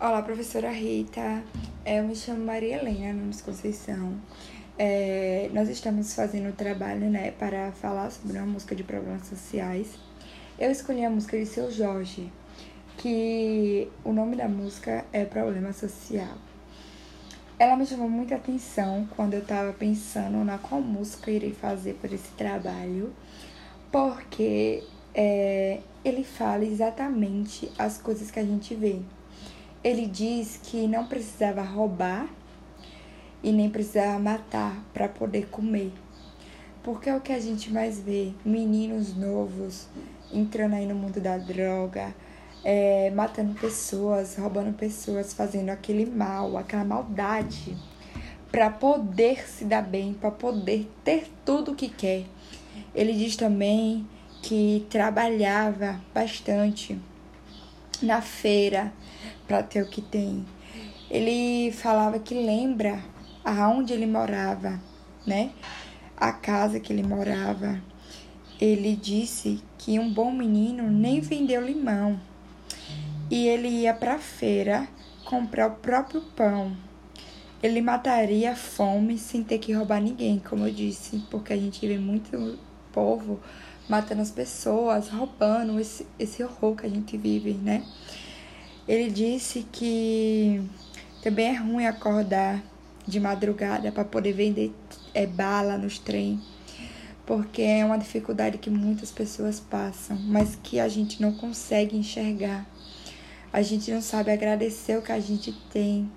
Olá, professora Rita. É, eu me chamo Maria Helena Nunes Conceição. É, nós estamos fazendo o trabalho né, para falar sobre uma música de problemas sociais. Eu escolhi a música de Seu Jorge, que o nome da música é Problema Social. Ela me chamou muita atenção quando eu estava pensando na qual música irei fazer por esse trabalho, porque é, ele fala exatamente as coisas que a gente vê ele diz que não precisava roubar e nem precisava matar para poder comer. Porque é o que a gente mais vê: meninos novos entrando aí no mundo da droga, é, matando pessoas, roubando pessoas, fazendo aquele mal, aquela maldade, para poder se dar bem, para poder ter tudo o que quer. Ele diz também que trabalhava bastante na feira para ter o que tem. Ele falava que lembra aonde ele morava, né? A casa que ele morava. Ele disse que um bom menino nem vendeu limão. E ele ia para a feira comprar o próprio pão. Ele mataria a fome sem ter que roubar ninguém, como eu disse, porque a gente vê muito povo matando as pessoas, roubando esse, esse horror que a gente vive, né? Ele disse que também é ruim acordar de madrugada para poder vender é, bala nos trem, porque é uma dificuldade que muitas pessoas passam, mas que a gente não consegue enxergar. A gente não sabe agradecer o que a gente tem,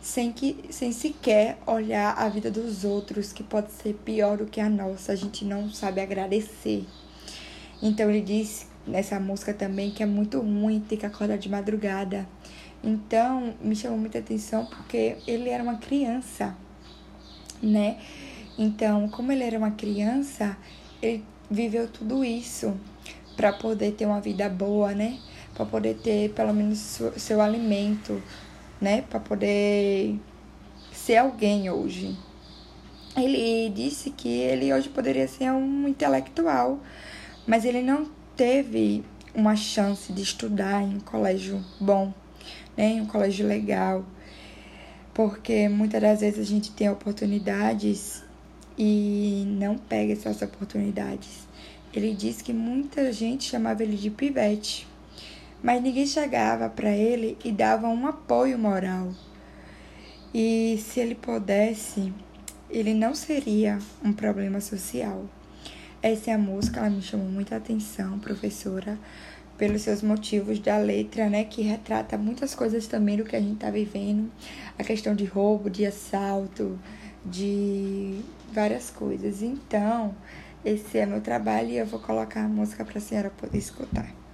sem que sem sequer olhar a vida dos outros, que pode ser pior do que a nossa. A gente não sabe agradecer. Então ele diz nessa música também que é muito ruim ter que acordar de madrugada. Então me chamou muita atenção porque ele era uma criança, né? Então, como ele era uma criança, ele viveu tudo isso para poder ter uma vida boa, né? Para poder ter pelo menos seu, seu alimento, né? Para poder ser alguém hoje. Ele disse que ele hoje poderia ser um intelectual, mas ele não teve uma chance de estudar em um colégio bom, né, em um colégio legal, porque muitas das vezes a gente tem oportunidades e não pega essas oportunidades. Ele disse que muita gente chamava ele de pivete, mas ninguém chegava para ele e dava um apoio moral. E se ele pudesse, ele não seria um problema social. Essa é a música, ela me chamou muita atenção, professora, pelos seus motivos da letra, né, que retrata muitas coisas também do que a gente tá vivendo, a questão de roubo, de assalto, de várias coisas. Então, esse é meu trabalho e eu vou colocar a música para a senhora poder escutar.